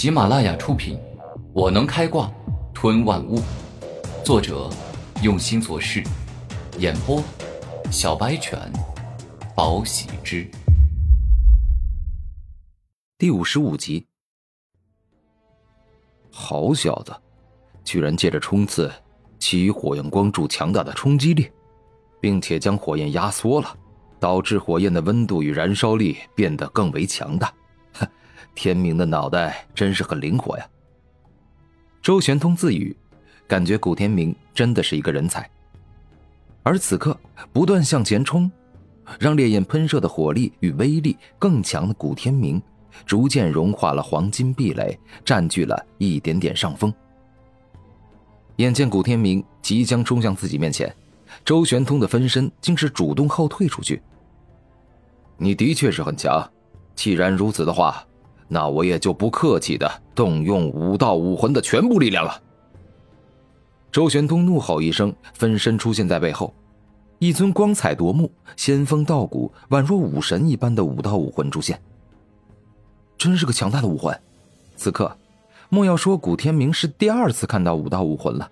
喜马拉雅出品，《我能开挂吞万物》，作者用心做事，演播小白犬，宝喜之，第五十五集。好小子，居然借着冲刺，给予火焰光柱强大的冲击力，并且将火焰压缩了，导致火焰的温度与燃烧力变得更为强大。天明的脑袋真是很灵活呀。周玄通自语，感觉古天明真的是一个人才。而此刻不断向前冲，让烈焰喷射的火力与威力更强的古天明。逐渐融化了黄金壁垒，占据了一点点上风。眼见古天明即将冲向自己面前，周玄通的分身竟是主动后退出去。你的确是很强，既然如此的话，那我也就不客气的动用武道武魂的全部力量了。周玄通怒吼一声，分身出现在背后，一尊光彩夺目、仙风道骨、宛若武神一般的武道武魂出现。真是个强大的武魂，此刻，莫要说古天明是第二次看到武道武魂了，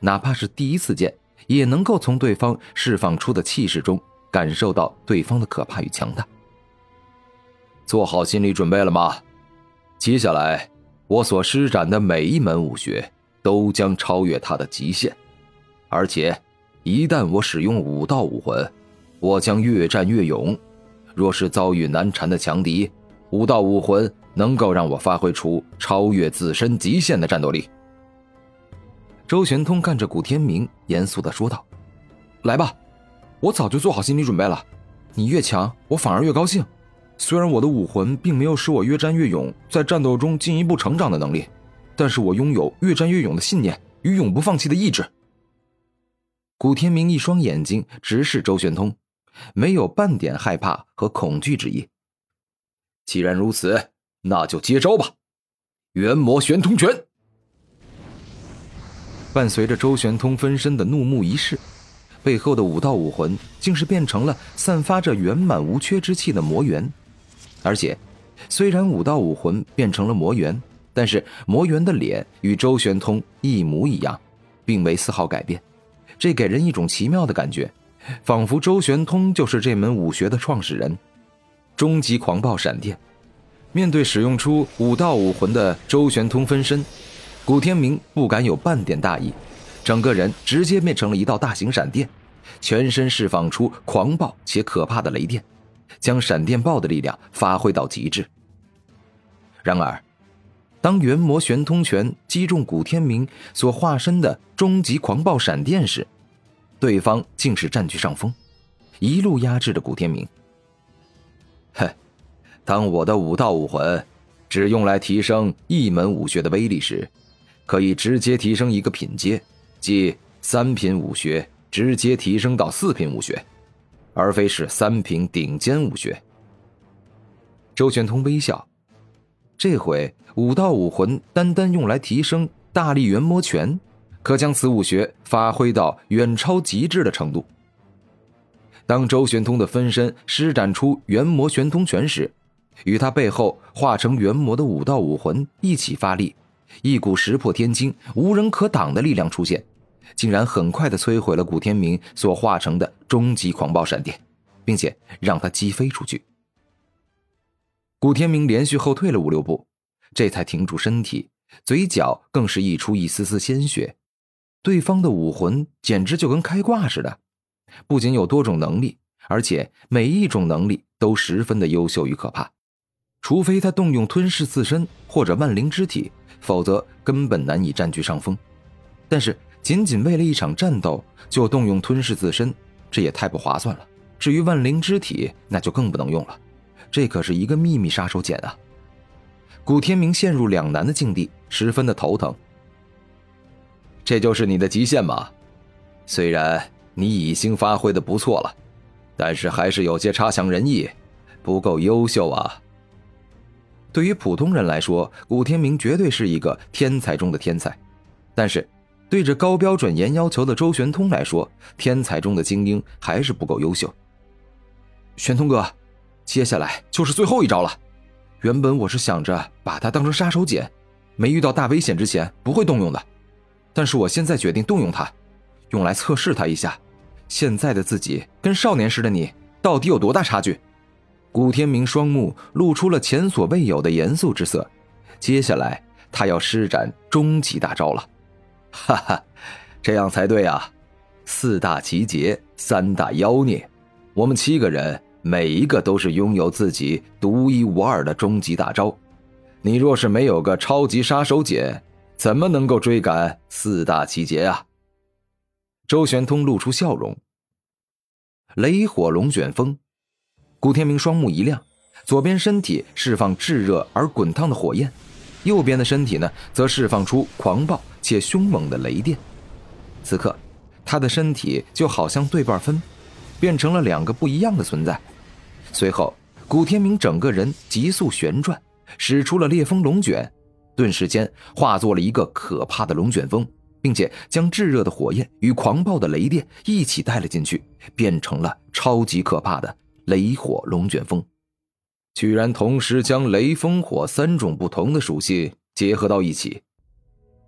哪怕是第一次见，也能够从对方释放出的气势中感受到对方的可怕与强大。做好心理准备了吗？接下来，我所施展的每一门武学都将超越他的极限，而且，一旦我使用武道武魂，我将越战越勇。若是遭遇难缠的强敌，武道武魂能够让我发挥出超越自身极限的战斗力。周玄通看着古天明，严肃的说道：“来吧，我早就做好心理准备了。你越强，我反而越高兴。虽然我的武魂并没有使我越战越勇，在战斗中进一步成长的能力，但是我拥有越战越勇的信念与永不放弃的意志。”古天明一双眼睛直视周玄通，没有半点害怕和恐惧之意。既然如此，那就接招吧！元魔玄通拳。伴随着周玄通分身的怒目一视，背后的武道武魂竟是变成了散发着圆满无缺之气的魔元。而且，虽然武道武魂变成了魔猿，但是魔猿的脸与周玄通一模一样，并没丝毫改变。这给人一种奇妙的感觉，仿佛周玄通就是这门武学的创始人。终极狂暴闪电，面对使用出武道武魂的周玄通分身，古天明不敢有半点大意，整个人直接变成了一道大型闪电，全身释放出狂暴且可怕的雷电，将闪电豹的力量发挥到极致。然而，当元魔玄通拳击中古天明所化身的终极狂暴闪电时，对方竟是占据上风，一路压制着古天明。哼，当我的武道武魂只用来提升一门武学的威力时，可以直接提升一个品阶，即三品武学直接提升到四品武学，而非是三品顶尖武学。周玄通微笑，这回武道武魂单单用来提升大力元魔拳，可将此武学发挥到远超极致的程度。当周玄通的分身施展出元魔玄通拳时，与他背后化成元魔的武道武魂一起发力，一股石破天惊、无人可挡的力量出现，竟然很快的摧毁了古天明所化成的终极狂暴闪电，并且让他击飞出去。古天明连续后退了五六步，这才停住身体，嘴角更是溢出一丝丝鲜血。对方的武魂简直就跟开挂似的。不仅有多种能力，而且每一种能力都十分的优秀与可怕。除非他动用吞噬自身或者万灵之体，否则根本难以占据上风。但是仅仅为了一场战斗就动用吞噬自身，这也太不划算了。至于万灵之体，那就更不能用了。这可是一个秘密杀手锏啊！古天明陷入两难的境地，十分的头疼。这就是你的极限吗？虽然。你已经发挥的不错了，但是还是有些差强人意，不够优秀啊。对于普通人来说，古天明绝对是一个天才中的天才，但是对着高标准、严要求的周玄通来说，天才中的精英还是不够优秀。玄通哥，接下来就是最后一招了。原本我是想着把它当成杀手锏，没遇到大危险之前不会动用的，但是我现在决定动用它，用来测试他一下，现在的自己跟少年时的你到底有多大差距。古天明双目露出了前所未有的严肃之色，接下来他要施展终极大招了，哈哈，这样才对啊！四大奇杰，三大妖孽，我们七个人每一个都是拥有自己独一无二的终极大招。你若是没有个超级杀手锏，怎么能够追赶四大奇杰啊？周玄通露出笑容。雷火龙卷风，古天明双目一亮，左边身体释放炙热而滚烫的火焰，右边的身体呢，则释放出狂暴且凶猛的雷电。此刻。他的身体就好像对半分，变成了两个不一样的存在。随后，古天明整个人急速旋转，使出了烈风龙卷，顿时间化作了一个可怕的龙卷风，并且将炙热的火焰与狂暴的雷电一起带了进去，变成了超级可怕的雷火龙卷风。居然同时将雷、风、火三种不同的属性结合到一起，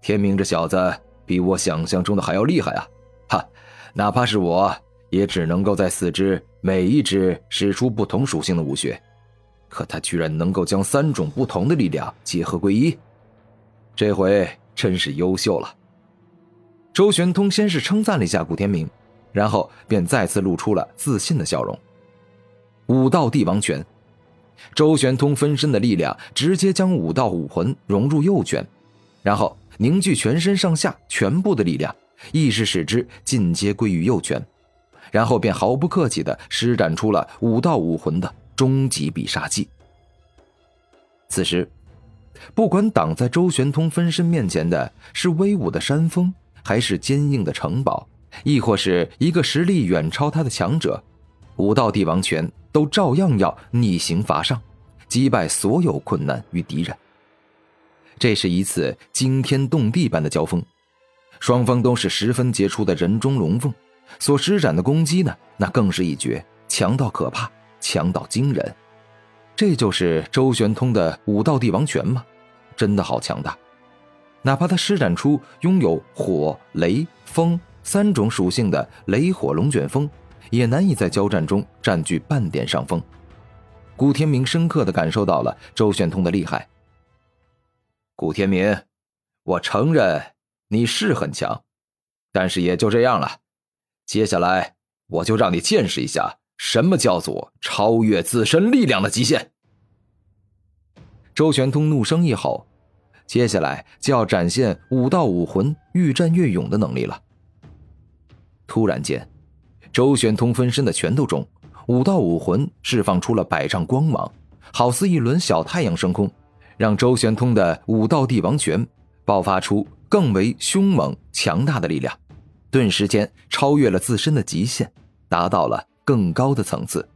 天明这小子比我想象中的还要厉害啊！哈，哪怕是我，也只能够在四肢每一只使出不同属性的武学，可他居然能够将三种不同的力量结合归一，这回真是优秀了。周玄通先是称赞了一下古天明，然后便再次露出了自信的笑容。武道帝王拳，周玄通分身的力量直接将武道武魂融入右拳，然后凝聚全身上下全部的力量。意识使之进阶归于右拳，然后便毫不客气地施展出了武道武魂的终极必杀技。此时，不管挡在周玄通分身面前的是威武的山峰，还是坚硬的城堡，亦或是一个实力远超他的强者，武道帝王拳都照样要逆行伐上，击败所有困难与敌人。这是一次惊天动地般的交锋。双方都是十分杰出的人中龙凤，所施展的攻击呢，那更是一绝，强到可怕，强到惊人。这就是周玄通的武道帝王拳吗？真的好强大！哪怕他施展出拥有火、雷、风三种属性的雷火龙卷风，也难以在交战中占据半点上风。古天明深刻的感受到了周玄通的厉害。古天明，我承认。你是很强，但是也就这样了。接下来，我就让你见识一下什么叫做超越自身力量的极限。周玄通怒声一吼，接下来就要展现武道武魂愈战愈勇的能力了。突然间，周玄通分身的拳头中，武道武魂释放出了百丈光芒，好似一轮小太阳升空，让周玄通的武道帝王拳爆发出。更为凶猛强大的力量，顿时间超越了自身的极限，达到了更高的层次。